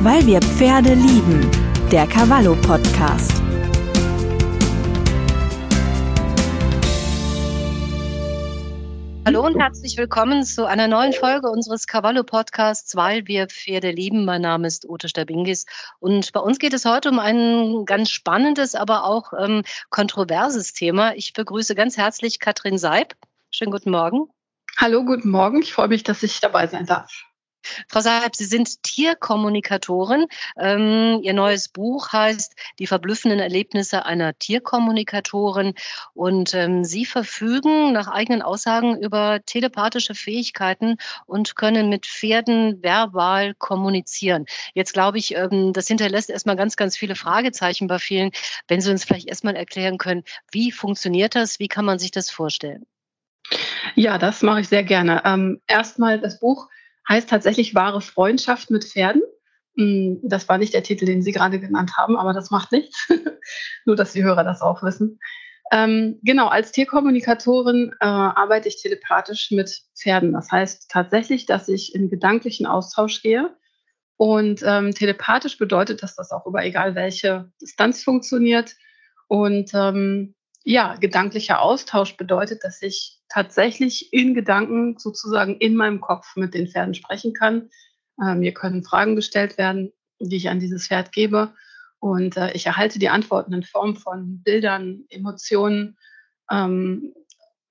Weil wir Pferde lieben. Der Cavallo Podcast. Hallo und herzlich willkommen zu einer neuen Folge unseres Cavallo Podcasts, weil wir Pferde lieben. Mein Name ist Ute Stabingis und bei uns geht es heute um ein ganz spannendes, aber auch ähm, kontroverses Thema. Ich begrüße ganz herzlich Katrin Seib. Schönen guten Morgen. Hallo, guten Morgen. Ich freue mich, dass ich dabei sein darf. Frau Saab, Sie sind Tierkommunikatorin. Ähm, Ihr neues Buch heißt Die verblüffenden Erlebnisse einer Tierkommunikatorin. Und ähm, Sie verfügen nach eigenen Aussagen über telepathische Fähigkeiten und können mit Pferden verbal kommunizieren. Jetzt glaube ich, ähm, das hinterlässt erstmal ganz, ganz viele Fragezeichen bei vielen. Wenn Sie uns vielleicht erstmal erklären können, wie funktioniert das? Wie kann man sich das vorstellen? Ja, das mache ich sehr gerne. Ähm, erstmal das Buch heißt tatsächlich wahre Freundschaft mit Pferden. Hm, das war nicht der Titel, den Sie gerade genannt haben, aber das macht nichts. Nur, dass die Hörer das auch wissen. Ähm, genau, als Tierkommunikatorin äh, arbeite ich telepathisch mit Pferden. Das heißt tatsächlich, dass ich in gedanklichen Austausch gehe. Und ähm, telepathisch bedeutet, dass das auch über egal welche Distanz funktioniert. Und ähm, ja, gedanklicher Austausch bedeutet, dass ich tatsächlich in Gedanken sozusagen in meinem Kopf mit den Pferden sprechen kann. Äh, mir können Fragen gestellt werden, die ich an dieses Pferd gebe. Und äh, ich erhalte die Antworten in Form von Bildern, Emotionen. Ähm,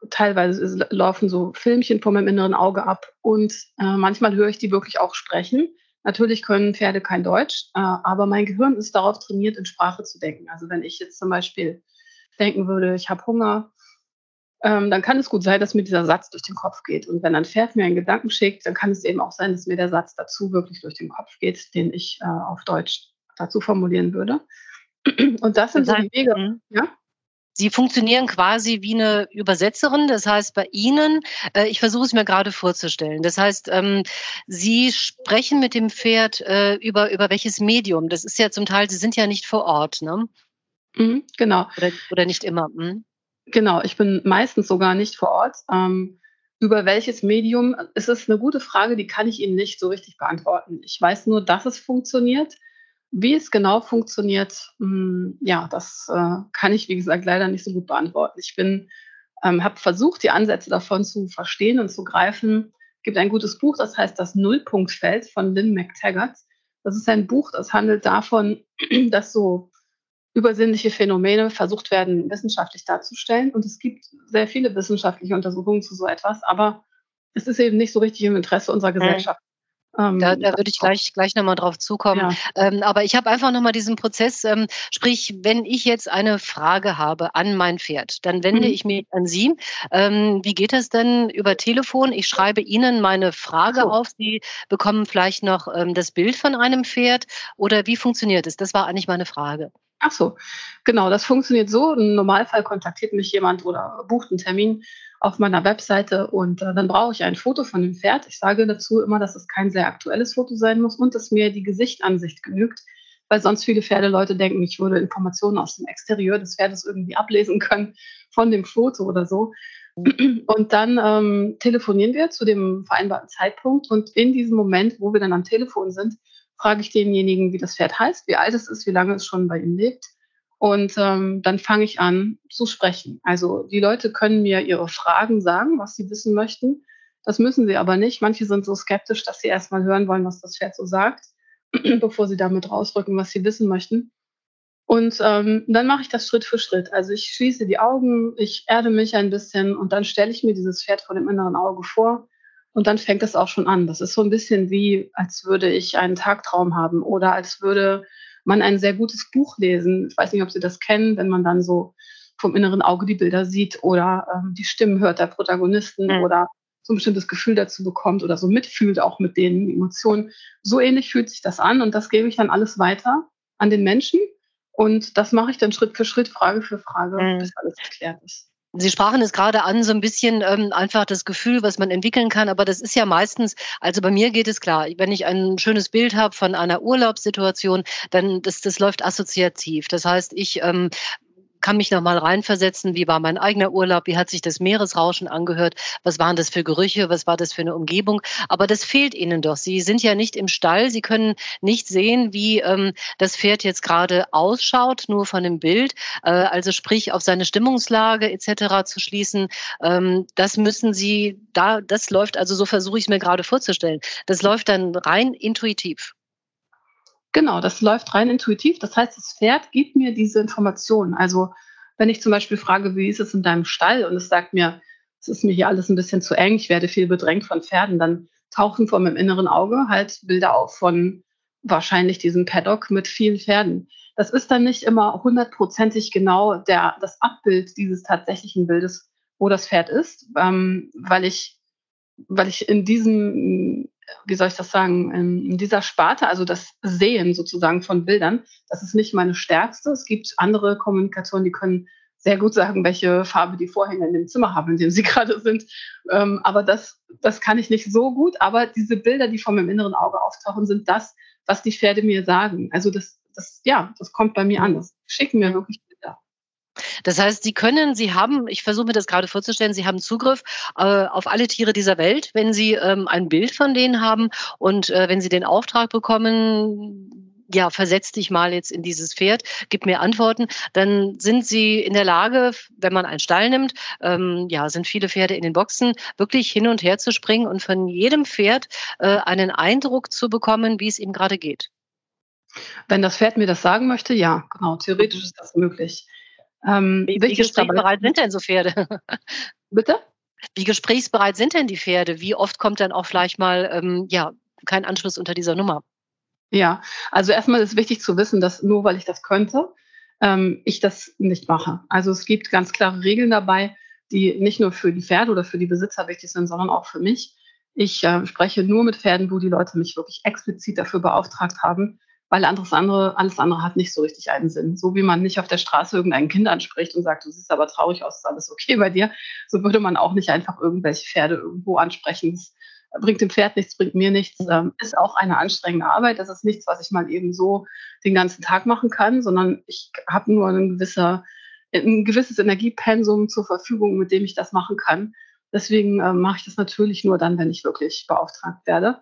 teilweise laufen so Filmchen vor meinem inneren Auge ab. Und äh, manchmal höre ich die wirklich auch sprechen. Natürlich können Pferde kein Deutsch, äh, aber mein Gehirn ist darauf trainiert, in Sprache zu denken. Also wenn ich jetzt zum Beispiel denken würde, ich habe Hunger, ähm, dann kann es gut sein, dass mir dieser Satz durch den Kopf geht. Und wenn ein Pferd mir einen Gedanken schickt, dann kann es eben auch sein, dass mir der Satz dazu wirklich durch den Kopf geht, den ich äh, auf Deutsch dazu formulieren würde. Und das sind so die Wege. Mhm. Ja? Sie funktionieren quasi wie eine Übersetzerin. Das heißt, bei Ihnen, äh, ich versuche es mir gerade vorzustellen. Das heißt, ähm, Sie sprechen mit dem Pferd äh, über, über welches Medium? Das ist ja zum Teil, Sie sind ja nicht vor Ort, ne? Mhm, genau. Oder, oder nicht immer. Mhm. Genau, ich bin meistens sogar nicht vor Ort. Ähm, über welches Medium ist es eine gute Frage, die kann ich Ihnen nicht so richtig beantworten. Ich weiß nur, dass es funktioniert. Wie es genau funktioniert, mh, hm, ja, das äh, kann ich, wie gesagt, leider nicht so gut beantworten. Ich bin, ähm, habe versucht, die Ansätze davon zu verstehen und zu greifen. Es gibt ein gutes Buch, das heißt Das Nullpunktfeld von Lynn McTaggart. Das ist ein Buch, das handelt davon, dass so übersinnliche Phänomene versucht werden, wissenschaftlich darzustellen. Und es gibt sehr viele wissenschaftliche Untersuchungen zu so etwas, aber es ist eben nicht so richtig im Interesse unserer mhm. Gesellschaft. Ähm, da, da würde ich gleich, gleich nochmal drauf zukommen. Ja. Ähm, aber ich habe einfach nochmal diesen Prozess, ähm, sprich, wenn ich jetzt eine Frage habe an mein Pferd, dann wende mhm. ich mich an Sie. Ähm, wie geht das denn über Telefon? Ich schreibe Ihnen meine Frage so. auf. Sie bekommen vielleicht noch ähm, das Bild von einem Pferd oder wie funktioniert es? Das war eigentlich meine Frage. Ach so, genau, das funktioniert so. Im Normalfall kontaktiert mich jemand oder bucht einen Termin auf meiner Webseite und äh, dann brauche ich ein Foto von dem Pferd. Ich sage dazu immer, dass es kein sehr aktuelles Foto sein muss und dass mir die Gesichtansicht genügt, weil sonst viele Pferdeleute denken, ich würde Informationen aus dem Exterieur des Pferdes irgendwie ablesen können von dem Foto oder so. Und dann ähm, telefonieren wir zu dem vereinbarten Zeitpunkt und in diesem Moment, wo wir dann am Telefon sind, frage ich denjenigen, wie das Pferd heißt, wie alt es ist, wie lange es schon bei ihm lebt. Und ähm, dann fange ich an zu sprechen. Also die Leute können mir ihre Fragen sagen, was sie wissen möchten. Das müssen sie aber nicht. Manche sind so skeptisch, dass sie erstmal hören wollen, was das Pferd so sagt, bevor sie damit rausrücken, was sie wissen möchten. Und ähm, dann mache ich das Schritt für Schritt. Also ich schließe die Augen, ich erde mich ein bisschen und dann stelle ich mir dieses Pferd vor dem inneren Auge vor und dann fängt es auch schon an. Das ist so ein bisschen wie, als würde ich einen Tagtraum haben oder als würde man ein sehr gutes Buch lesen. Ich weiß nicht, ob Sie das kennen, wenn man dann so vom inneren Auge die Bilder sieht oder ähm, die Stimmen hört der Protagonisten mhm. oder so ein bestimmtes Gefühl dazu bekommt oder so mitfühlt auch mit den Emotionen. So ähnlich fühlt sich das an und das gebe ich dann alles weiter an den Menschen und das mache ich dann Schritt für Schritt, Frage für Frage, mhm. bis alles geklärt ist. Sie sprachen es gerade an, so ein bisschen ähm, einfach das Gefühl, was man entwickeln kann. Aber das ist ja meistens, also bei mir geht es klar, wenn ich ein schönes Bild habe von einer Urlaubssituation, dann das, das läuft assoziativ. Das heißt, ich ähm, kann mich noch mal reinversetzen, wie war mein eigener Urlaub, wie hat sich das Meeresrauschen angehört, was waren das für Gerüche, was war das für eine Umgebung. Aber das fehlt Ihnen doch. Sie sind ja nicht im Stall, Sie können nicht sehen, wie ähm, das Pferd jetzt gerade ausschaut, nur von dem Bild. Äh, also sprich auf seine Stimmungslage etc. zu schließen. Ähm, das müssen Sie da, das läuft, also so versuche ich es mir gerade vorzustellen. Das läuft dann rein intuitiv. Genau, das läuft rein intuitiv. Das heißt, das Pferd gibt mir diese Informationen. Also wenn ich zum Beispiel frage, wie ist es in deinem Stall und es sagt mir, es ist mir hier alles ein bisschen zu eng, ich werde viel bedrängt von Pferden, dann tauchen vor meinem inneren Auge halt Bilder auf von wahrscheinlich diesem Paddock mit vielen Pferden. Das ist dann nicht immer hundertprozentig genau der, das Abbild dieses tatsächlichen Bildes, wo das Pferd ist, ähm, weil ich, weil ich in diesem wie soll ich das sagen, in dieser Sparte, also das Sehen sozusagen von Bildern, das ist nicht meine stärkste. Es gibt andere Kommunikationen, die können sehr gut sagen, welche Farbe die Vorhänge in dem Zimmer haben, in dem sie gerade sind. Ähm, aber das, das kann ich nicht so gut. Aber diese Bilder, die vor meinem inneren Auge auftauchen, sind das, was die Pferde mir sagen. Also das, das, ja, das kommt bei mir an. Das schicken mir wirklich das heißt, Sie können, Sie haben, ich versuche mir das gerade vorzustellen, Sie haben Zugriff äh, auf alle Tiere dieser Welt, wenn Sie ähm, ein Bild von denen haben und äh, wenn Sie den Auftrag bekommen, ja, versetz dich mal jetzt in dieses Pferd, gib mir Antworten, dann sind sie in der Lage, wenn man einen Stall nimmt, ähm, ja, sind viele Pferde in den Boxen, wirklich hin und her zu springen und von jedem Pferd äh, einen Eindruck zu bekommen, wie es ihm gerade geht. Wenn das Pferd mir das sagen möchte, ja, genau, theoretisch ist das möglich. Ähm, wie, wie gesprächsbereit sind denn so Pferde? Bitte? Wie gesprächsbereit sind denn die Pferde? Wie oft kommt dann auch vielleicht mal ähm, ja, kein Anschluss unter dieser Nummer? Ja, also erstmal ist wichtig zu wissen, dass nur weil ich das könnte, ähm, ich das nicht mache. Also es gibt ganz klare Regeln dabei, die nicht nur für die Pferde oder für die Besitzer wichtig sind, sondern auch für mich. Ich äh, spreche nur mit Pferden, wo die Leute mich wirklich explizit dafür beauftragt haben, weil anderes andere, alles andere hat nicht so richtig einen Sinn. So wie man nicht auf der Straße irgendein Kind anspricht und sagt, du siehst aber traurig aus, ist alles okay bei dir, so würde man auch nicht einfach irgendwelche Pferde irgendwo ansprechen. Das bringt dem Pferd nichts, bringt mir nichts, ähm, ist auch eine anstrengende Arbeit. Das ist nichts, was ich mal eben so den ganzen Tag machen kann, sondern ich habe nur ein, gewisser, ein gewisses Energiepensum zur Verfügung, mit dem ich das machen kann. Deswegen äh, mache ich das natürlich nur dann, wenn ich wirklich beauftragt werde.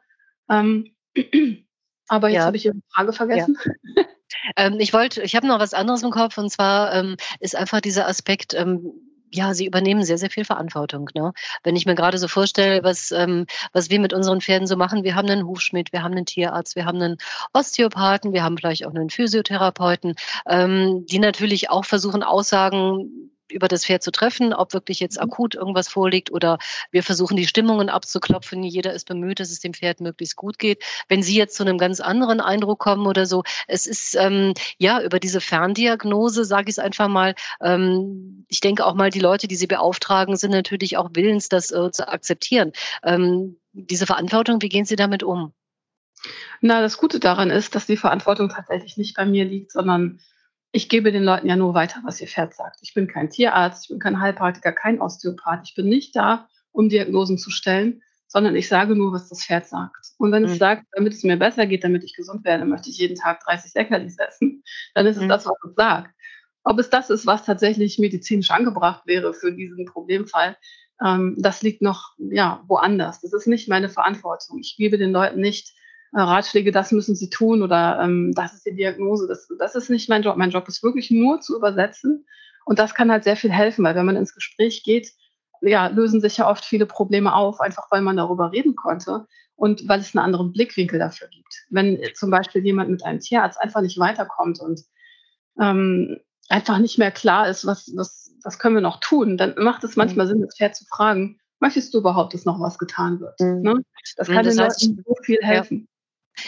Aber jetzt ja. habe ich Ihre Frage vergessen. Ja. ähm, ich wollte, ich habe noch was anderes im Kopf und zwar ähm, ist einfach dieser Aspekt, ähm, ja, sie übernehmen sehr, sehr viel Verantwortung. Ne? Wenn ich mir gerade so vorstelle, was, ähm, was wir mit unseren Pferden so machen, wir haben einen Hufschmied, wir haben einen Tierarzt, wir haben einen Osteopathen, wir haben vielleicht auch einen Physiotherapeuten, ähm, die natürlich auch versuchen, Aussagen über das Pferd zu treffen, ob wirklich jetzt mhm. akut irgendwas vorliegt oder wir versuchen die Stimmungen abzuklopfen. Jeder ist bemüht, dass es dem Pferd möglichst gut geht. Wenn Sie jetzt zu einem ganz anderen Eindruck kommen oder so, es ist ähm, ja über diese Ferndiagnose, sage ich es einfach mal, ähm, ich denke auch mal, die Leute, die Sie beauftragen, sind natürlich auch willens, das äh, zu akzeptieren. Ähm, diese Verantwortung, wie gehen Sie damit um? Na, das Gute daran ist, dass die Verantwortung tatsächlich nicht bei mir liegt, sondern ich gebe den Leuten ja nur weiter, was ihr Pferd sagt. Ich bin kein Tierarzt, ich bin kein Heilpraktiker, kein Osteopath. Ich bin nicht da, um Diagnosen zu stellen, sondern ich sage nur, was das Pferd sagt. Und wenn mhm. es sagt, damit es mir besser geht, damit ich gesund werde, möchte ich jeden Tag 30 Leckerlis essen, dann ist es mhm. das, was es sagt. Ob es das ist, was tatsächlich medizinisch angebracht wäre für diesen Problemfall, ähm, das liegt noch ja, woanders. Das ist nicht meine Verantwortung. Ich gebe den Leuten nicht Ratschläge, das müssen sie tun oder ähm, das ist die Diagnose. Das, das ist nicht mein Job. Mein Job ist wirklich nur zu übersetzen. Und das kann halt sehr viel helfen, weil wenn man ins Gespräch geht, ja, lösen sich ja oft viele Probleme auf, einfach weil man darüber reden konnte und weil es einen anderen Blickwinkel dafür gibt. Wenn zum Beispiel jemand mit einem Tierarzt einfach nicht weiterkommt und ähm, einfach nicht mehr klar ist, was, was, was können wir noch tun, dann macht es manchmal mhm. Sinn, das Pferd zu fragen, möchtest du überhaupt, dass noch was getan wird? Mhm. Ne? Das kann das den heißt, Leuten so viel helfen.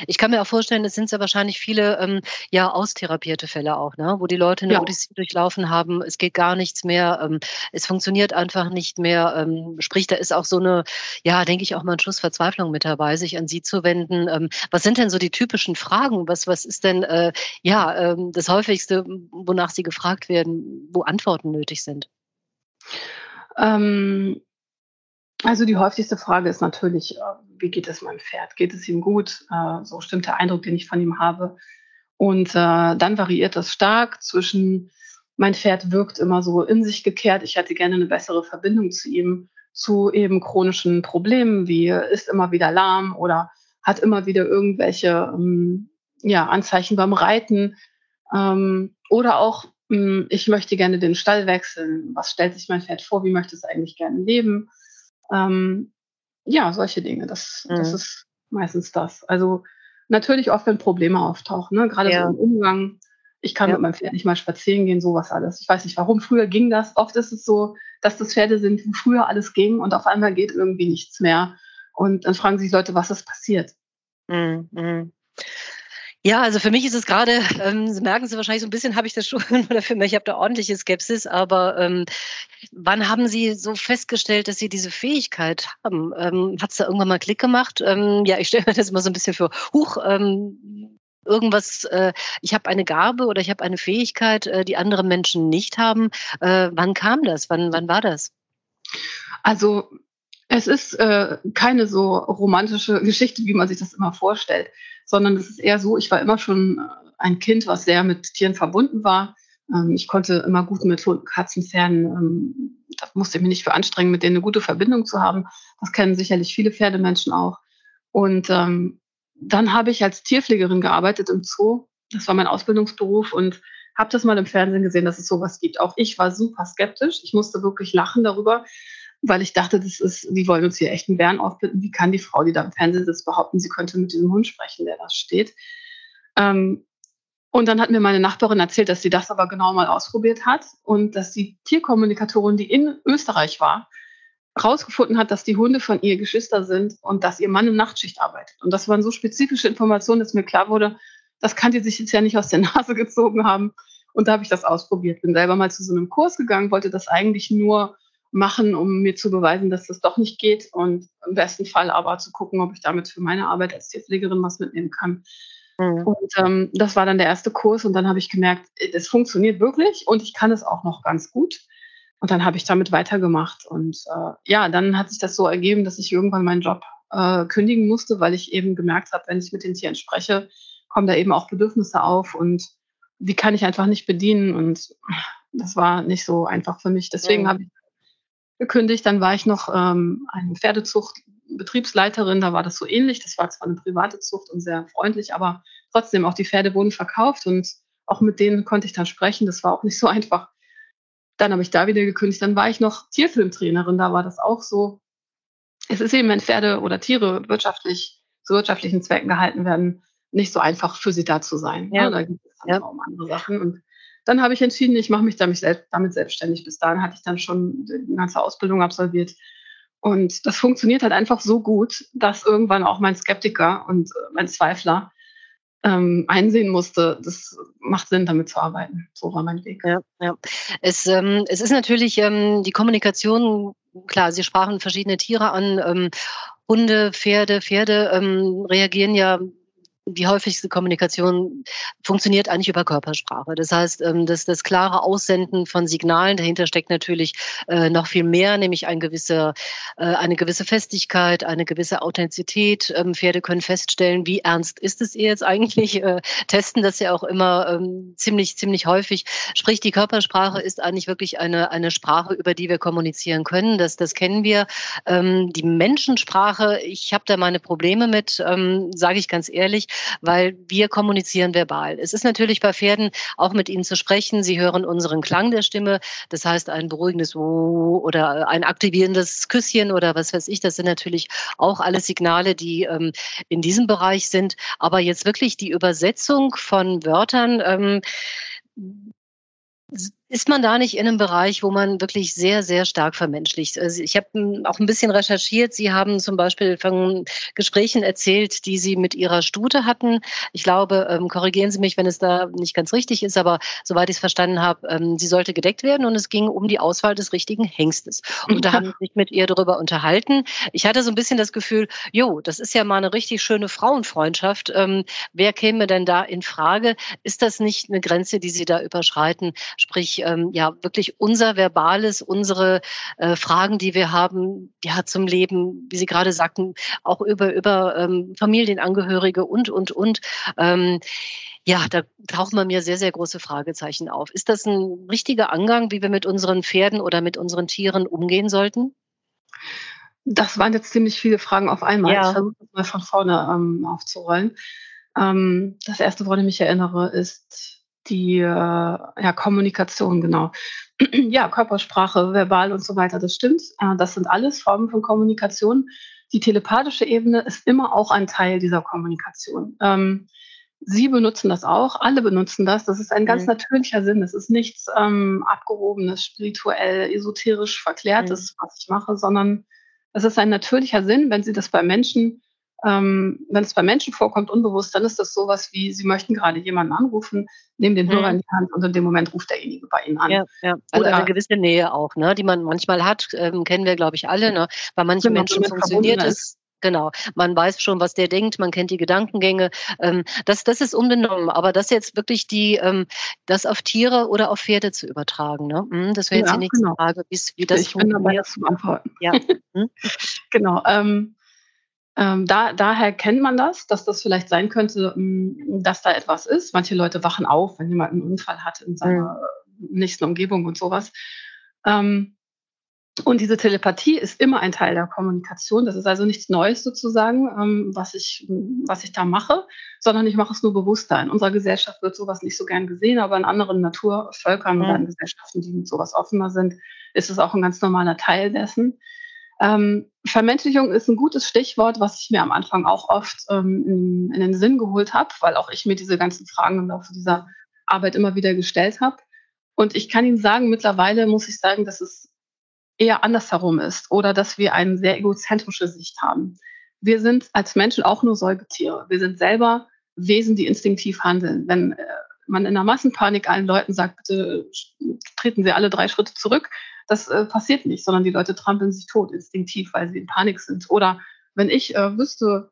Ich kann mir auch vorstellen, es sind ja wahrscheinlich viele ähm, ja austherapierte Fälle auch, ne? wo die Leute eine ja. Odyssee durchlaufen haben. Es geht gar nichts mehr, ähm, es funktioniert einfach nicht mehr. Ähm, sprich, da ist auch so eine, ja, denke ich auch mal ein Schuss Verzweiflung mit dabei, sich an Sie zu wenden. Ähm, was sind denn so die typischen Fragen? Was was ist denn äh, ja ähm, das häufigste, wonach Sie gefragt werden, wo Antworten nötig sind? Ähm, also die häufigste Frage ist natürlich, äh, wie geht es meinem Pferd? Geht es ihm gut? Äh, so stimmt der Eindruck, den ich von ihm habe. Und äh, dann variiert das stark zwischen mein Pferd wirkt immer so in sich gekehrt. Ich hätte gerne eine bessere Verbindung zu ihm, zu eben chronischen Problemen wie ist immer wieder lahm oder hat immer wieder irgendwelche ähm, ja, Anzeichen beim Reiten ähm, oder auch hm, ich möchte gerne den Stall wechseln. Was stellt sich mein Pferd vor? Wie möchte es eigentlich gerne leben? Ähm, ja, solche Dinge. Das, mhm. das ist meistens das. Also natürlich oft, wenn Probleme auftauchen, ne? gerade ja. so im Umgang. Ich kann ja. mit meinem Pferd nicht mal spazieren gehen, sowas alles. Ich weiß nicht warum. Früher ging das. Oft ist es so, dass das Pferde sind, wo früher alles ging und auf einmal geht irgendwie nichts mehr. Und dann fragen sich Leute, was ist passiert? Mhm. Ja, also für mich ist es gerade, ähm, merken Sie wahrscheinlich so ein bisschen, habe ich das schon, oder für mich, ich habe da ordentliche Skepsis, aber ähm, wann haben Sie so festgestellt, dass Sie diese Fähigkeit haben? Ähm, Hat es da irgendwann mal Klick gemacht? Ähm, ja, ich stelle mir das immer so ein bisschen für, huch, ähm, irgendwas, äh, ich habe eine Gabe oder ich habe eine Fähigkeit, äh, die andere Menschen nicht haben. Äh, wann kam das? Wann, wann war das? Also es ist äh, keine so romantische Geschichte, wie man sich das immer vorstellt, sondern es ist eher so, ich war immer schon äh, ein Kind, was sehr mit Tieren verbunden war. Ähm, ich konnte immer gut mit Hunden, Katzen, Pferden, ähm, da musste ich mich nicht für anstrengen, mit denen eine gute Verbindung zu haben. Das kennen sicherlich viele Pferdemenschen auch. Und ähm, dann habe ich als Tierpflegerin gearbeitet im Zoo. Das war mein Ausbildungsberuf und habe das mal im Fernsehen gesehen, dass es sowas gibt. Auch ich war super skeptisch. Ich musste wirklich lachen darüber, weil ich dachte, das ist, die wollen uns hier echt einen Bären aufbitten. Wie kann die Frau, die da im Fernsehen sitzt, behaupten, sie könnte mit diesem Hund sprechen, der da steht? Ähm, und dann hat mir meine Nachbarin erzählt, dass sie das aber genau mal ausprobiert hat und dass die Tierkommunikatorin, die in Österreich war, herausgefunden hat, dass die Hunde von ihr Geschwister sind und dass ihr Mann in Nachtschicht arbeitet. Und das waren so spezifische Informationen, dass mir klar wurde, das kann die sich jetzt ja nicht aus der Nase gezogen haben. Und da habe ich das ausprobiert. Bin selber mal zu so einem Kurs gegangen, wollte das eigentlich nur machen, um mir zu beweisen, dass das doch nicht geht und im besten Fall aber zu gucken, ob ich damit für meine Arbeit als Tierpflegerin was mitnehmen kann. Mhm. Und ähm, das war dann der erste Kurs und dann habe ich gemerkt, es funktioniert wirklich und ich kann es auch noch ganz gut. Und dann habe ich damit weitergemacht. Und äh, ja, dann hat sich das so ergeben, dass ich irgendwann meinen Job äh, kündigen musste, weil ich eben gemerkt habe, wenn ich mit den Tieren spreche, kommen da eben auch Bedürfnisse auf und die kann ich einfach nicht bedienen. Und das war nicht so einfach für mich. Deswegen mhm. habe ich gekündigt. Dann war ich noch ähm, eine Pferdezucht-Betriebsleiterin. Da war das so ähnlich. Das war zwar eine private Zucht und sehr freundlich, aber trotzdem auch die Pferde wurden verkauft und auch mit denen konnte ich dann sprechen. Das war auch nicht so einfach. Dann habe ich da wieder gekündigt. Dann war ich noch Tierfilmtrainerin. Da war das auch so. Es ist eben, wenn Pferde oder Tiere wirtschaftlich zu wirtschaftlichen Zwecken gehalten werden, nicht so einfach für sie da zu sein. Ja. Ne? Da gibt es dann ja. auch um andere Sachen. Und dann habe ich entschieden, ich mache mich damit, damit selbstständig. Bis dahin hatte ich dann schon die ganze Ausbildung absolviert. Und das funktioniert halt einfach so gut, dass irgendwann auch mein Skeptiker und äh, mein Zweifler ähm, einsehen musste, das macht Sinn, damit zu arbeiten. So war mein Weg. Ja, ja. Es, ähm, es ist natürlich ähm, die Kommunikation, klar, Sie sprachen verschiedene Tiere an. Ähm, Hunde, Pferde, Pferde ähm, reagieren ja die häufigste Kommunikation funktioniert eigentlich über Körpersprache. Das heißt, ähm, das, das klare Aussenden von Signalen, dahinter steckt natürlich äh, noch viel mehr, nämlich ein gewisse, äh, eine gewisse Festigkeit, eine gewisse Authentizität. Ähm, Pferde können feststellen, wie ernst ist es ihr jetzt eigentlich, äh, testen das ja auch immer ähm, ziemlich, ziemlich häufig. Sprich, die Körpersprache ist eigentlich wirklich eine, eine Sprache, über die wir kommunizieren können. Das, das kennen wir. Die Menschensprache, ich habe da meine Probleme mit, sage ich ganz ehrlich weil wir kommunizieren verbal. Es ist natürlich bei Pferden auch mit ihnen zu sprechen. Sie hören unseren Klang der Stimme. Das heißt, ein beruhigendes oh oder ein aktivierendes Küsschen oder was weiß ich. Das sind natürlich auch alles Signale, die ähm, in diesem Bereich sind. Aber jetzt wirklich die Übersetzung von Wörtern, ähm, ist man da nicht in einem Bereich, wo man wirklich sehr, sehr stark vermenschlicht? Also ich habe auch ein bisschen recherchiert. Sie haben zum Beispiel von Gesprächen erzählt, die Sie mit Ihrer Stute hatten. Ich glaube, ähm, korrigieren Sie mich, wenn es da nicht ganz richtig ist, aber soweit ich es verstanden habe, ähm, sie sollte gedeckt werden und es ging um die Auswahl des richtigen Hengstes. Und da haben Sie sich mit ihr darüber unterhalten. Ich hatte so ein bisschen das Gefühl, jo, das ist ja mal eine richtig schöne Frauenfreundschaft. Ähm, wer käme denn da in Frage? Ist das nicht eine Grenze, die Sie da überschreiten? Sprich, wirklich, ähm, ja, wirklich unser Verbales, unsere äh, Fragen, die wir haben, ja, zum Leben, wie Sie gerade sagten, auch über, über ähm, Familienangehörige und, und, und. Ähm, ja, da tauchen bei mir sehr, sehr große Fragezeichen auf. Ist das ein richtiger Angang, wie wir mit unseren Pferden oder mit unseren Tieren umgehen sollten? Das waren jetzt ziemlich viele Fragen auf einmal. Ja. Ich versuche das mal von vorne ähm, aufzurollen. Ähm, das erste, woran ich mich erinnere, ist die äh, ja, Kommunikation, genau. ja, Körpersprache, verbal und so weiter, das stimmt. Äh, das sind alles Formen von Kommunikation. Die telepathische Ebene ist immer auch ein Teil dieser Kommunikation. Ähm, Sie benutzen das auch, alle benutzen das. Das ist ein ganz mhm. natürlicher Sinn. Es ist nichts ähm, abgehobenes, spirituell, esoterisch verklärtes, mhm. was ich mache, sondern es ist ein natürlicher Sinn, wenn Sie das bei Menschen ähm, wenn es bei Menschen vorkommt, unbewusst, dann ist das sowas wie, Sie möchten gerade jemanden anrufen, nehmen den Hörer mhm. in die Hand und in dem Moment ruft derjenige bei Ihnen an. Ja, ja. Also Oder eine gewisse Nähe auch, ne, die man manchmal hat, ähm, kennen wir, glaube ich, alle. Ne? Bei manchen Menschen funktioniert es. Genau, man weiß schon, was der denkt, man kennt die Gedankengänge. Ähm, das, das ist unbenommen, aber das jetzt wirklich die, ähm, das auf Tiere oder auf Pferde zu übertragen, ne? Hm, das wäre jetzt ja, die nächste genau. Frage, wie das ich bin dabei, das zu beantworten. Ja. Hm? genau. Ähm, ähm, da, daher kennt man das, dass das vielleicht sein könnte, mm, dass da etwas ist. Manche Leute wachen auf, wenn jemand einen Unfall hat in seiner mhm. nächsten Umgebung und sowas. Ähm, und diese Telepathie ist immer ein Teil der Kommunikation. Das ist also nichts Neues sozusagen, ähm, was, ich, was ich da mache, sondern ich mache es nur bewusster. In unserer Gesellschaft wird sowas nicht so gern gesehen, aber in anderen Naturvölkern mhm. oder in Gesellschaften, die mit sowas offener sind, ist es auch ein ganz normaler Teil dessen. Ähm, Vermenschlichung ist ein gutes Stichwort, was ich mir am Anfang auch oft ähm, in, in, den Sinn geholt habe, weil auch ich mir diese ganzen Fragen im Laufe dieser Arbeit immer wieder gestellt habe. Und ich kann Ihnen sagen, mittlerweile muss ich sagen, dass es eher andersherum ist oder dass wir eine sehr egozentrische Sicht haben. Wir sind als Menschen auch nur Säugetiere. Wir sind selber Wesen, die instinktiv handeln. Wenn äh, man in einer Massenpanik allen Leuten sagt, bitte treten Sie alle drei Schritte zurück, das äh, passiert nicht, sondern die Leute trampeln sich tot instinktiv, weil sie in Panik sind. Oder wenn ich äh, wüsste,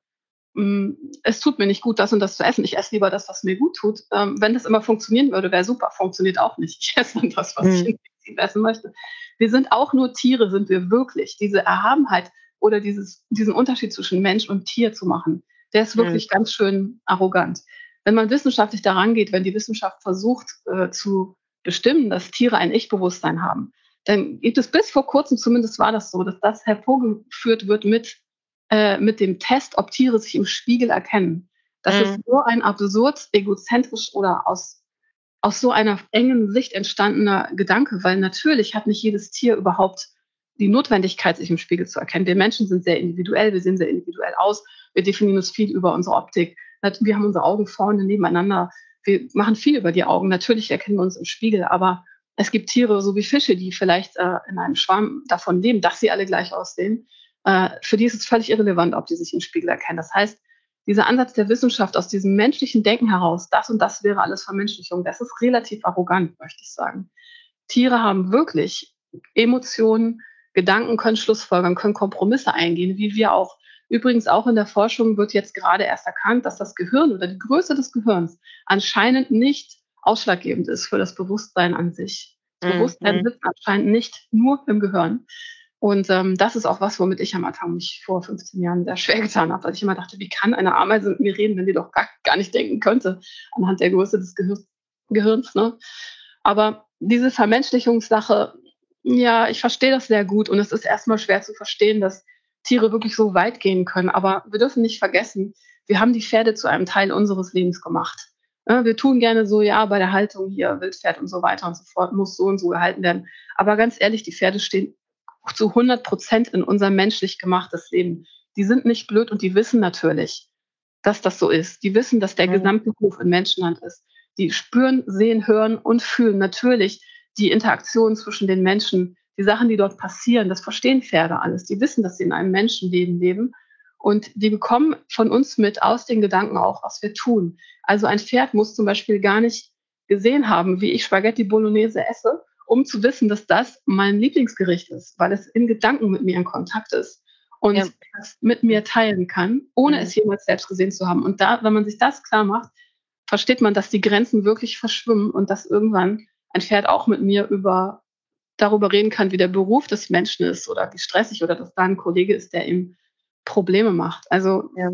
mh, hm, es tut mir nicht gut, das und das zu essen, ich esse lieber das, was mir gut tut. Ähm, wenn das immer funktionieren würde, wäre super, funktioniert auch nicht. Ich esse dann das, was mhm. ich instinktiv essen möchte. Wir sind auch nur Tiere, sind wir wirklich. Diese Erhabenheit oder dieses, diesen Unterschied zwischen Mensch und Tier zu machen, der ist wirklich mhm. ganz schön arrogant. Wenn man wissenschaftlich daran geht, wenn die Wissenschaft versucht äh, zu bestimmen, dass Tiere ein Ich-Bewusstsein haben, dann gibt es bis vor kurzem, zumindest war das so, dass das hervorgeführt wird mit, äh, mit dem Test, ob Tiere sich im Spiegel erkennen. Das mhm. ist so ein absurd, egozentrisch oder aus, aus so einer engen Sicht entstandener Gedanke, weil natürlich hat nicht jedes Tier überhaupt die Notwendigkeit, sich im Spiegel zu erkennen. Wir Menschen sind sehr individuell, wir sehen sehr individuell aus, wir definieren uns viel über unsere Optik. Wir haben unsere Augen vorne nebeneinander, wir machen viel über die Augen. Natürlich erkennen wir uns im Spiegel, aber es gibt Tiere, so wie Fische, die vielleicht äh, in einem Schwarm davon leben, dass sie alle gleich aussehen. Äh, für die ist es völlig irrelevant, ob die sich im Spiegel erkennen. Das heißt, dieser Ansatz der Wissenschaft aus diesem menschlichen Denken heraus, das und das wäre alles Vermenschlichung, das ist relativ arrogant, möchte ich sagen. Tiere haben wirklich Emotionen, Gedanken, können Schlussfolgern, können Kompromisse eingehen, wie wir auch. Übrigens auch in der Forschung wird jetzt gerade erst erkannt, dass das Gehirn oder die Größe des Gehirns anscheinend nicht ausschlaggebend ist für das Bewusstsein an sich. Das mhm. Bewusstsein sitzt anscheinend nicht nur im Gehirn. Und ähm, das ist auch was, womit ich am Anfang mich vor 15 Jahren sehr schwer getan habe, weil ich immer dachte, wie kann eine Ameise mit mir reden, wenn die doch gar, gar nicht denken könnte, anhand der Größe des Gehir Gehirns. Ne? Aber diese Vermenschlichungssache, ja, ich verstehe das sehr gut und es ist erstmal schwer zu verstehen, dass Tiere wirklich so weit gehen können. Aber wir dürfen nicht vergessen, wir haben die Pferde zu einem Teil unseres Lebens gemacht. Wir tun gerne so, ja, bei der Haltung hier, Wildpferd und so weiter und so fort, muss so und so gehalten werden. Aber ganz ehrlich, die Pferde stehen zu 100 Prozent in unser menschlich gemachtes Leben. Die sind nicht blöd und die wissen natürlich, dass das so ist. Die wissen, dass der mhm. gesamte Hof in Menschenhand ist. Die spüren, sehen, hören und fühlen natürlich die Interaktion zwischen den Menschen, die Sachen, die dort passieren. Das verstehen Pferde alles. Die wissen, dass sie in einem Menschenleben leben und die bekommen von uns mit aus den Gedanken auch, was wir tun. Also ein Pferd muss zum Beispiel gar nicht gesehen haben, wie ich Spaghetti Bolognese esse, um zu wissen, dass das mein Lieblingsgericht ist, weil es in Gedanken mit mir in Kontakt ist und ja. es mit mir teilen kann, ohne mhm. es jemals selbst gesehen zu haben. Und da, wenn man sich das klar macht, versteht man, dass die Grenzen wirklich verschwimmen und dass irgendwann ein Pferd auch mit mir über darüber reden kann, wie der Beruf des Menschen ist oder wie stressig oder dass da ein Kollege ist, der ihm Probleme macht. Also ja,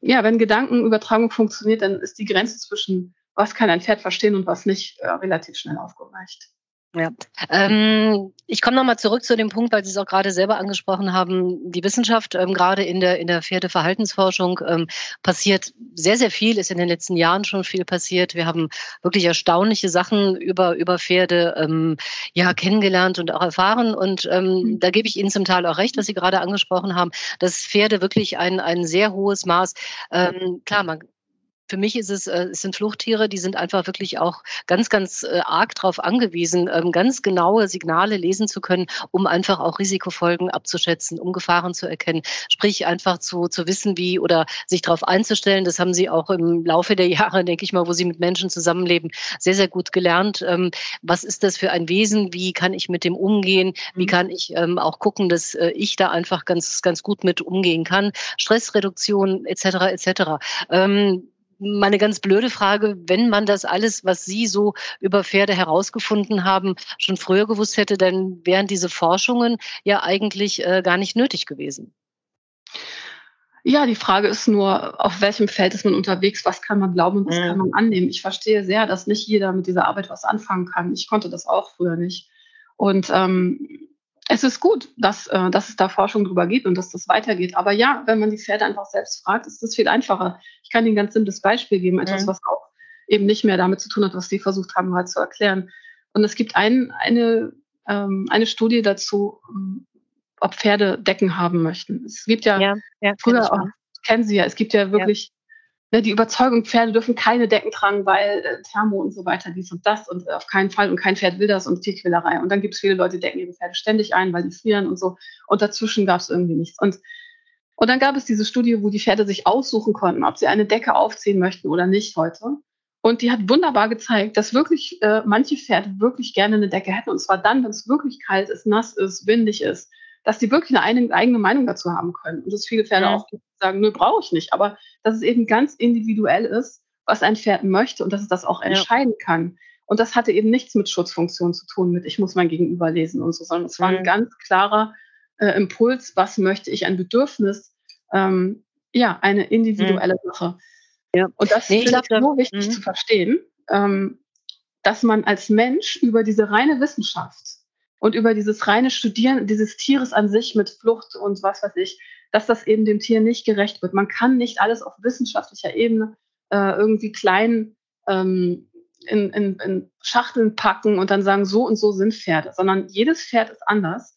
ja wenn Gedankenübertragung funktioniert, dann ist die Grenze zwischen was kann ein Pferd verstehen und was nicht äh, relativ schnell aufgeweicht. Ja, ähm, ich komme nochmal zurück zu dem Punkt, weil Sie es auch gerade selber angesprochen haben. Die Wissenschaft, ähm, gerade in der, in der Pferdeverhaltensforschung, ähm, passiert sehr, sehr viel, ist in den letzten Jahren schon viel passiert. Wir haben wirklich erstaunliche Sachen über, über Pferde ähm, ja, kennengelernt und auch erfahren. Und ähm, mhm. da gebe ich Ihnen zum Teil auch recht, was Sie gerade angesprochen haben, dass Pferde wirklich ein, ein sehr hohes Maß, ähm, klar, man für mich ist es, äh, es sind Fluchttiere, die sind einfach wirklich auch ganz, ganz äh, arg darauf angewiesen, ähm, ganz genaue Signale lesen zu können, um einfach auch Risikofolgen abzuschätzen, um Gefahren zu erkennen. Sprich, einfach zu, zu wissen, wie oder sich darauf einzustellen. Das haben sie auch im Laufe der Jahre, denke ich mal, wo sie mit Menschen zusammenleben, sehr, sehr gut gelernt. Ähm, was ist das für ein Wesen? Wie kann ich mit dem umgehen? Wie mhm. kann ich ähm, auch gucken, dass äh, ich da einfach ganz, ganz gut mit umgehen kann? Stressreduktion etc. etc meine ganz blöde Frage, wenn man das alles, was Sie so über Pferde herausgefunden haben, schon früher gewusst hätte, dann wären diese Forschungen ja eigentlich äh, gar nicht nötig gewesen. Ja, die Frage ist nur, auf welchem Feld ist man unterwegs, was kann man glauben und was mhm. kann man annehmen. Ich verstehe sehr, dass nicht jeder mit dieser Arbeit was anfangen kann. Ich konnte das auch früher nicht. Und ähm, es ist gut, dass, äh, dass es da Forschung drüber gibt und dass das weitergeht. Aber ja, wenn man die Pferde einfach selbst fragt, ist das viel einfacher. Ich kann Ihnen ein ganz simples Beispiel geben, etwas, mhm. was auch eben nicht mehr damit zu tun hat, was Sie versucht haben, mal zu erklären. Und es gibt ein, eine, ähm, eine Studie dazu, ähm, ob Pferde Decken haben möchten. Es gibt ja, ja, ja früher auch, kennen Sie ja, es gibt ja wirklich ne, die Überzeugung, Pferde dürfen keine Decken tragen, weil äh, Thermo und so weiter, dies und das und äh, auf keinen Fall und kein Pferd will das und Tierquälerei. Und dann gibt es viele Leute, die decken ihre Pferde ständig ein, weil die frieren und so. Und dazwischen gab es irgendwie nichts. Und, und dann gab es diese Studie, wo die Pferde sich aussuchen konnten, ob sie eine Decke aufziehen möchten oder nicht heute. Und die hat wunderbar gezeigt, dass wirklich äh, manche Pferde wirklich gerne eine Decke hätten. Und zwar dann, wenn es wirklich kalt ist, nass ist, windig ist dass die wirklich eine eigene Meinung dazu haben können. Und dass viele Pferde ja. auch sagen, nö, brauche ich nicht. Aber dass es eben ganz individuell ist, was ein Pferd möchte und dass es das auch entscheiden ja. kann. Und das hatte eben nichts mit Schutzfunktion zu tun, mit ich muss mein Gegenüber lesen und so, sondern es war ein ganz klarer äh, Impuls, was möchte ich, ein Bedürfnis, ähm, ja, eine individuelle mhm. Sache. Ja. Und das nee, ist so wichtig mhm. zu verstehen, ähm, dass man als Mensch über diese reine Wissenschaft und über dieses reine Studieren dieses Tieres an sich mit Flucht und was weiß ich, dass das eben dem Tier nicht gerecht wird. Man kann nicht alles auf wissenschaftlicher Ebene äh, irgendwie klein ähm, in, in, in Schachteln packen und dann sagen, so und so sind Pferde, sondern jedes Pferd ist anders.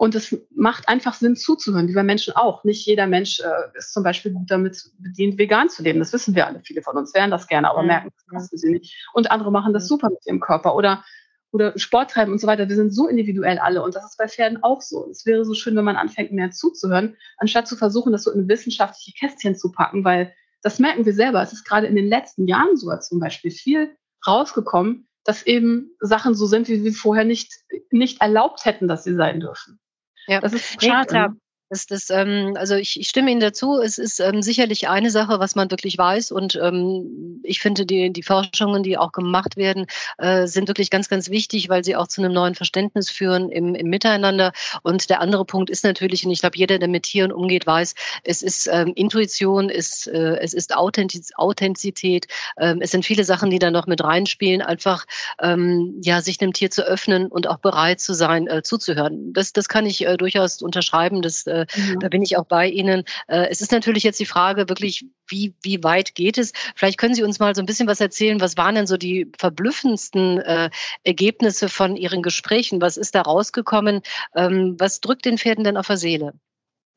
Und es macht einfach Sinn zuzuhören, wie bei Menschen auch. Nicht jeder Mensch äh, ist zum Beispiel gut damit bedient, vegan zu leben. Das wissen wir alle. Viele von uns wären das gerne, aber merken, das für sie nicht. Und andere machen das super mit ihrem Körper. Oder oder Sport treiben und so weiter. Wir sind so individuell alle und das ist bei Pferden auch so. Es wäre so schön, wenn man anfängt, mehr zuzuhören, anstatt zu versuchen, das so in wissenschaftliche Kästchen zu packen, weil das merken wir selber. Es ist gerade in den letzten Jahren sogar zum Beispiel viel rausgekommen, dass eben Sachen so sind, wie wir vorher nicht, nicht erlaubt hätten, dass sie sein dürfen. Ja, das ist schade. Nee, das, das, ähm, also ich, ich stimme Ihnen dazu. Es ist ähm, sicherlich eine Sache, was man wirklich weiß. Und ähm, ich finde, die, die Forschungen, die auch gemacht werden, äh, sind wirklich ganz, ganz wichtig, weil sie auch zu einem neuen Verständnis führen im, im Miteinander. Und der andere Punkt ist natürlich, und ich glaube, jeder, der mit Tieren umgeht, weiß, es ist ähm, Intuition, es, äh, es ist Authentiz Authentizität. Ähm, es sind viele Sachen, die da noch mit reinspielen. Einfach ähm, ja, sich dem Tier zu öffnen und auch bereit zu sein, äh, zuzuhören. Das, das kann ich äh, durchaus unterschreiben. Das äh, mhm. Da bin ich auch bei Ihnen. Äh, es ist natürlich jetzt die Frage wirklich, wie, wie weit geht es? Vielleicht können Sie uns mal so ein bisschen was erzählen. Was waren denn so die verblüffendsten äh, Ergebnisse von Ihren Gesprächen? Was ist da rausgekommen? Ähm, was drückt den Pferden denn auf der Seele?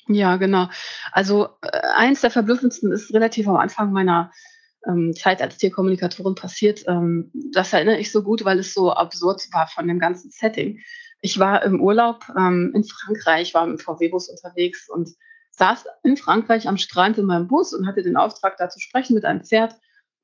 Ja, genau. Also äh, eins der verblüffendsten ist relativ am Anfang meiner ähm, Zeit als Tierkommunikatorin passiert. Ähm, das erinnere ich so gut, weil es so absurd war von dem ganzen Setting. Ich war im Urlaub ähm, in Frankreich, war mit VW-Bus unterwegs und saß in Frankreich am Strand in meinem Bus und hatte den Auftrag, da zu sprechen mit einem Pferd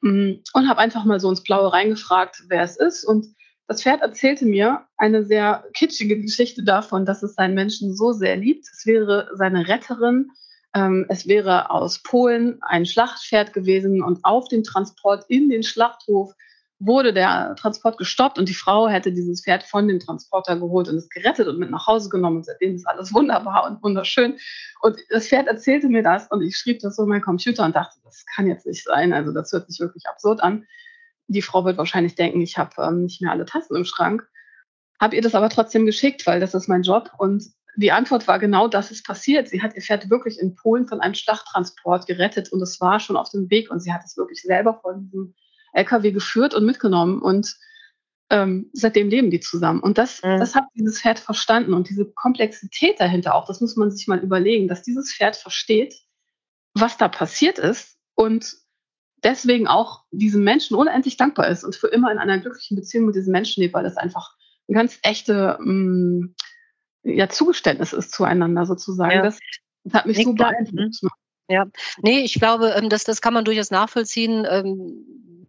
mm, und habe einfach mal so ins Blaue reingefragt, wer es ist. Und das Pferd erzählte mir eine sehr kitschige Geschichte davon, dass es seinen Menschen so sehr liebt. Es wäre seine Retterin. Ähm, es wäre aus Polen ein Schlachtpferd gewesen und auf dem Transport in den Schlachthof wurde der Transport gestoppt und die Frau hätte dieses Pferd von dem Transporter geholt und es gerettet und mit nach Hause genommen. Und seitdem ist alles wunderbar und wunderschön. Und das Pferd erzählte mir das und ich schrieb das so in meinen Computer und dachte, das kann jetzt nicht sein. Also das hört sich wirklich absurd an. Die Frau wird wahrscheinlich denken, ich habe ähm, nicht mehr alle Tassen im Schrank. Habe ihr das aber trotzdem geschickt, weil das ist mein Job. Und die Antwort war genau, das ist passiert. Sie hat ihr Pferd wirklich in Polen von einem Schlachttransport gerettet und es war schon auf dem Weg und sie hat es wirklich selber von diesem LKW geführt und mitgenommen und ähm, seitdem leben die zusammen. Und das, mhm. das hat dieses Pferd verstanden und diese Komplexität dahinter auch, das muss man sich mal überlegen, dass dieses Pferd versteht, was da passiert ist und deswegen auch diesem Menschen unendlich dankbar ist und für immer in einer glücklichen Beziehung mit diesem Menschen lebt, weil das einfach ein ganz echte mh, mm, ja, Zugeständnis ist zueinander sozusagen. Ja. Das, das, hat mich nee, so beeindruckt. Ja, nee, ich glaube, ähm, das, das kann man durchaus nachvollziehen.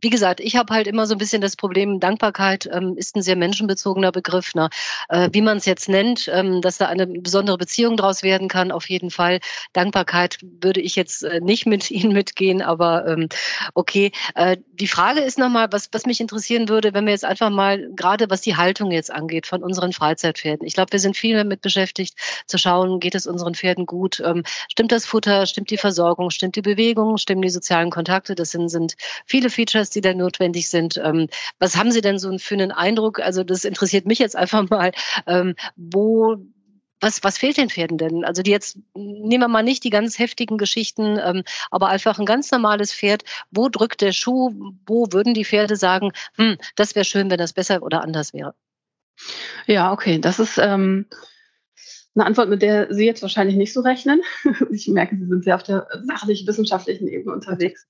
Wie gesagt, ich habe halt immer so ein bisschen das Problem, Dankbarkeit ähm, ist ein sehr menschenbezogener Begriff. Ne? Äh, wie man es jetzt nennt, ähm, dass da eine besondere Beziehung draus werden kann, auf jeden Fall. Dankbarkeit würde ich jetzt äh, nicht mit Ihnen mitgehen, aber ähm, okay. Äh, die Frage ist nochmal, was, was mich interessieren würde, wenn wir jetzt einfach mal, gerade was die Haltung jetzt angeht von unseren Freizeitpferden. Ich glaube, wir sind viel damit beschäftigt, zu schauen, geht es unseren Pferden gut? Ähm, stimmt das Futter? Stimmt die Versorgung? Stimmt die Bewegung? Stimmen die sozialen Kontakte? Das sind, sind viele Features, Features, die da notwendig sind. Ähm, was haben Sie denn so für einen Eindruck? Also das interessiert mich jetzt einfach mal, ähm, wo was, was fehlt den Pferden denn? Also die jetzt, nehmen wir mal nicht die ganz heftigen Geschichten, ähm, aber einfach ein ganz normales Pferd. Wo drückt der Schuh? Wo würden die Pferde sagen, hm, das wäre schön, wenn das besser oder anders wäre? Ja, okay. Das ist ähm, eine Antwort, mit der Sie jetzt wahrscheinlich nicht so rechnen. Ich merke, Sie sind sehr auf der sachlich-wissenschaftlichen Ebene unterwegs.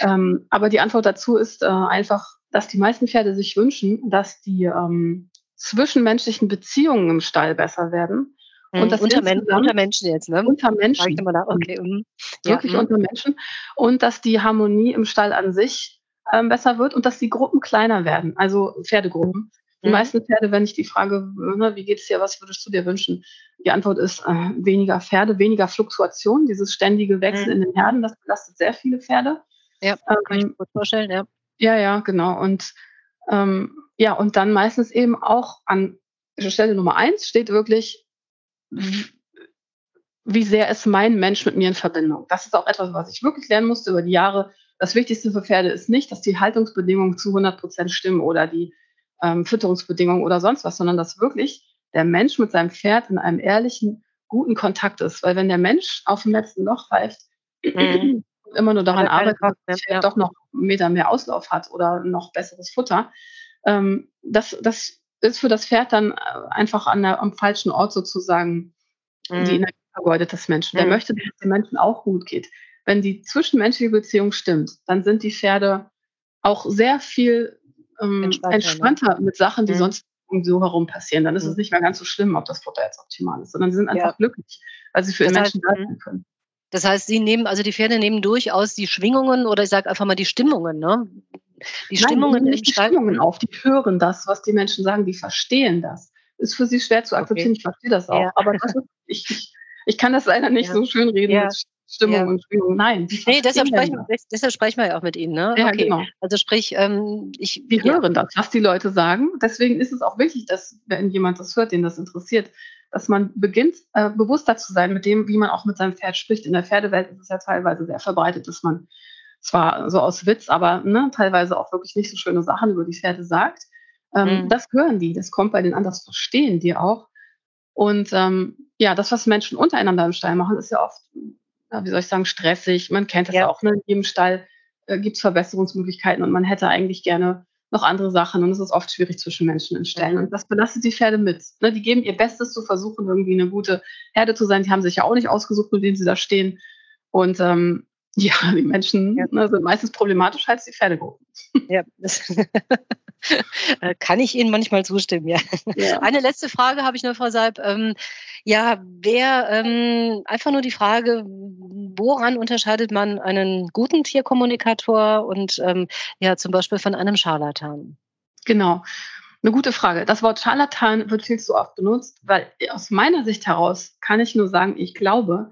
Ähm, aber die Antwort dazu ist äh, einfach, dass die meisten Pferde sich wünschen, dass die ähm, zwischenmenschlichen Beziehungen im Stall besser werden. Und das unter, Men unter Menschen jetzt, ne? Unter Menschen. Okay. Mhm. Wirklich ja. unter Menschen. Und dass die Harmonie im Stall an sich ähm, besser wird und dass die Gruppen kleiner werden, also Pferdegruppen. Die mhm. meisten Pferde, wenn ich die Frage, ne, wie geht es dir, was würdest du dir wünschen? Die Antwort ist äh, weniger Pferde, weniger Fluktuation, dieses ständige Wechseln mhm. in den Herden, das belastet sehr viele Pferde. Ja, kann ähm, ich mir gut vorstellen, ja. Ja, ja, genau. Und ähm, ja, und dann meistens eben auch an Stelle Nummer eins steht wirklich, wie sehr ist mein Mensch mit mir in Verbindung. Das ist auch etwas, was ich wirklich lernen musste über die Jahre. Das Wichtigste für Pferde ist nicht, dass die Haltungsbedingungen zu 100 Prozent stimmen oder die ähm, Fütterungsbedingungen oder sonst was, sondern dass wirklich der Mensch mit seinem Pferd in einem ehrlichen, guten Kontakt ist. Weil wenn der Mensch auf dem letzten Loch pfeift, mhm immer nur daran arbeitet, dass er doch noch einen Meter mehr Auslauf hat oder noch besseres Futter. Ähm, das, das ist für das Pferd dann äh, einfach an der, am falschen Ort sozusagen mhm. die Energie vergeudet des Menschen. Der mhm. möchte, dass es den Menschen auch gut geht. Wenn die zwischenmenschliche Beziehung stimmt, dann sind die Pferde auch sehr viel ähm, entspannter, ne? entspannter mit Sachen, die mhm. sonst so herum passieren. Dann ist es mhm. nicht mehr ganz so schlimm, ob das Futter jetzt optimal ist, sondern sie sind einfach ja. glücklich, weil sie für das den Menschen da sein können. Das heißt, sie nehmen, also die Pferde nehmen durchaus die Schwingungen oder ich sage einfach mal die Stimmungen, ne? Die Stimmungen, Nein, die, die Stimmungen auf, die hören das, was die Menschen sagen, die verstehen das. Ist für sie schwer zu akzeptieren, okay. ich verstehe das auch. Ja. Aber das ist, ich, ich, ich kann das leider nicht ja. so schön reden ja. Stimmung ja. und Schwingung. Nein. Nee, deshalb sprechen, wir, deshalb sprechen wir ja auch mit Ihnen. Ne? Ja, okay. genau. Also sprich, ähm, ich. Die hören das, was die Leute sagen. Deswegen ist es auch wichtig, dass, wenn jemand das hört, den das interessiert, dass man beginnt, äh, bewusster zu sein mit dem, wie man auch mit seinem Pferd spricht. In der Pferdewelt ist es ja teilweise sehr verbreitet, dass man zwar so aus Witz, aber ne, teilweise auch wirklich nicht so schöne Sachen über die Pferde sagt. Ähm, mhm. Das hören die, das kommt bei den anderen, das verstehen die auch. Und ähm, ja, das, was Menschen untereinander im Stall machen, ist ja oft, ja, wie soll ich sagen, stressig. Man kennt das ja, auch. Ne? In jedem Stall äh, gibt es Verbesserungsmöglichkeiten und man hätte eigentlich gerne noch andere Sachen und es ist oft schwierig zwischen Menschen in Stellen. Und das belastet die Pferde mit. Ne? Die geben ihr Bestes zu versuchen, irgendwie eine gute Herde zu sein. Die haben sich ja auch nicht ausgesucht, mit denen sie da stehen. Und ähm, ja, die Menschen ja. Ne, sind meistens problematischer als die Pferdegruppen. Ja, das kann ich Ihnen manchmal zustimmen, ja. ja. Eine letzte Frage habe ich noch, Frau Seib. Ähm, ja, wer ähm, einfach nur die Frage, woran unterscheidet man einen guten Tierkommunikator und ähm, ja zum Beispiel von einem Scharlatan? Genau. Eine gute Frage. Das Wort Scharlatan wird viel zu oft benutzt, weil aus meiner Sicht heraus kann ich nur sagen, ich glaube,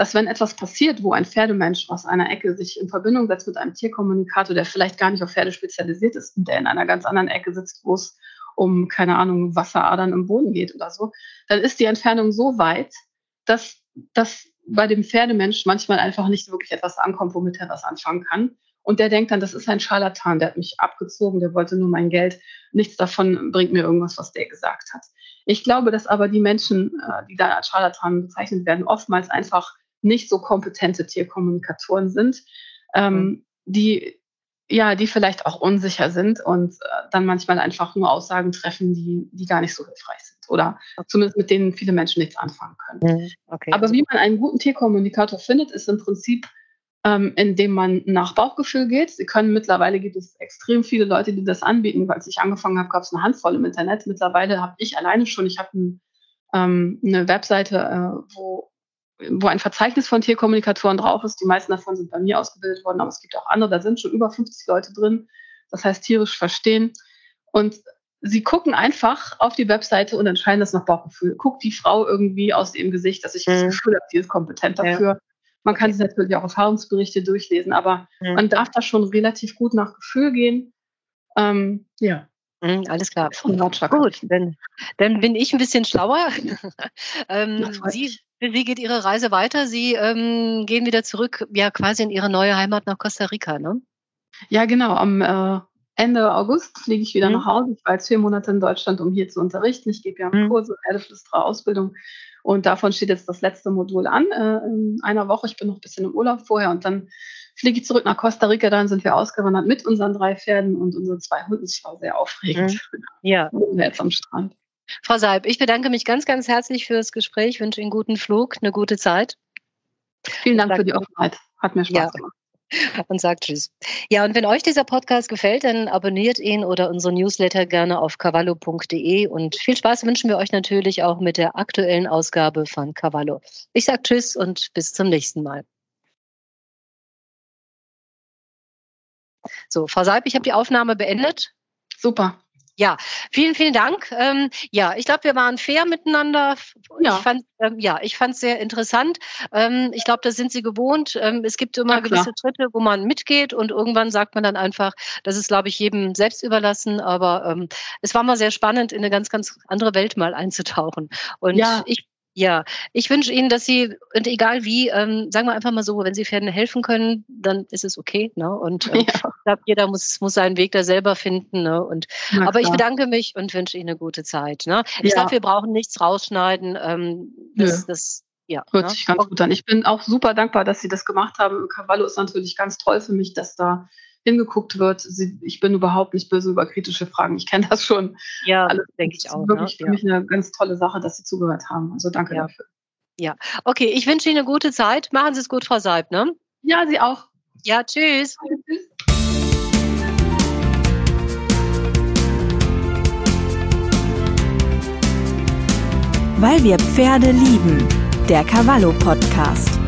dass wenn etwas passiert, wo ein Pferdemensch aus einer Ecke sich in Verbindung setzt mit einem Tierkommunikator, der vielleicht gar nicht auf Pferde spezialisiert ist und der in einer ganz anderen Ecke sitzt, wo es um, keine Ahnung, Wasseradern im Boden geht oder so, dann ist die Entfernung so weit, dass, dass bei dem Pferdemensch manchmal einfach nicht wirklich etwas ankommt, womit er was anfangen kann. Und der denkt dann, das ist ein Scharlatan, der hat mich abgezogen, der wollte nur mein Geld. Nichts davon bringt mir irgendwas, was der gesagt hat. Ich glaube, dass aber die Menschen, äh, die da als Scharlatan bezeichnet werden, oftmals einfach nicht so kompetente Tierkommunikatoren sind, ähm, mhm. die ja, die vielleicht auch unsicher sind und äh, dann manchmal einfach nur Aussagen treffen, die, die gar nicht so hilfreich sind oder zumindest mit denen viele Menschen nichts anfangen können. Mhm. Okay, Aber also wie man einen guten Tierkommunikator findet, ist im Prinzip, ähm, indem man nach Bauchgefühl geht. Sie können mittlerweile gibt es extrem viele Leute, die das anbieten. Als ich angefangen habe, gab es eine Handvoll im Internet. Mittlerweile habe ich alleine schon, ich habe ein, ähm, eine Webseite, äh, wo wo ein Verzeichnis von Tierkommunikatoren drauf ist. Die meisten davon sind bei mir ausgebildet worden, aber es gibt auch andere, da sind schon über 50 Leute drin. Das heißt tierisch verstehen. Und sie gucken einfach auf die Webseite und entscheiden das nach Bauchgefühl. Guckt die Frau irgendwie aus ihrem Gesicht, dass ich das mhm. Gefühl habe, sie ist kompetent dafür. Ja. Man kann sich natürlich auch Erfahrungsberichte durchlesen, aber mhm. man darf da schon relativ gut nach Gefühl gehen. Ähm, ja. Mhm, alles klar. Gut, dann, dann bin ich ein bisschen schlauer. ähm, Sie wie geht Ihre Reise weiter? Sie ähm, gehen wieder zurück, ja quasi in Ihre neue Heimat nach Costa Rica, ne? Ja, genau. Am äh, Ende August fliege ich wieder mhm. nach Hause. Ich war jetzt vier Monate in Deutschland, um hier zu unterrichten. Ich gebe ja mhm. Kurse, Pferdeflüsterer, Ausbildung. Und davon steht jetzt das letzte Modul an äh, in einer Woche. Ich bin noch ein bisschen im Urlaub vorher und dann fliege ich zurück nach Costa Rica. Dann sind wir ausgewandert mit unseren drei Pferden und unseren zwei Hunden. Es war sehr aufregend. Mhm. Ja. Jetzt am Strand. Frau Seib, ich bedanke mich ganz, ganz herzlich für das Gespräch, Ich wünsche Ihnen guten Flug, eine gute Zeit. Vielen Dank für die Offenheit. Hat mir Spaß ja. gemacht. Und sagt Tschüss. Ja, und wenn euch dieser Podcast gefällt, dann abonniert ihn oder unsere Newsletter gerne auf cavallo.de und viel Spaß wünschen wir euch natürlich auch mit der aktuellen Ausgabe von Cavallo. Ich sage Tschüss und bis zum nächsten Mal. So, Frau Seib, ich habe die Aufnahme beendet. Super. Ja, vielen, vielen Dank. Ähm, ja, ich glaube, wir waren fair miteinander. Ja. Ich fand, ähm, ja, ich fand es sehr interessant. Ähm, ich glaube, das sind Sie gewohnt. Ähm, es gibt immer ja, gewisse Schritte, wo man mitgeht und irgendwann sagt man dann einfach, das ist, glaube ich, jedem selbst überlassen. Aber ähm, es war mal sehr spannend, in eine ganz, ganz andere Welt mal einzutauchen. Und ja. ich ja, ich wünsche Ihnen, dass Sie, und egal wie, ähm, sagen wir einfach mal so, wenn Sie Pferden helfen können, dann ist es okay. Ne? Und äh, ja. ich glaube, jeder muss, muss seinen Weg da selber finden. Ne? Und, aber ich bedanke mich und wünsche Ihnen eine gute Zeit. Ne? Ich ja. glaube, wir brauchen nichts rausschneiden. Ähm, das, das, ja, Hört ne? sich ganz gut an. Ich bin auch super dankbar, dass Sie das gemacht haben. Cavallo ist natürlich ganz toll für mich, dass da hingeguckt wird. Sie, ich bin überhaupt nicht böse über kritische Fragen. Ich kenne das schon. Ja, denke ich auch. Wirklich ne? für mich eine ganz tolle Sache, dass Sie zugehört haben. Also danke ja. dafür. Ja, okay. Ich wünsche Ihnen eine gute Zeit. Machen Sie es gut, Frau Seib, ne? Ja, Sie auch. Ja, tschüss. tschüss. Weil wir Pferde lieben. Der Cavallo Podcast.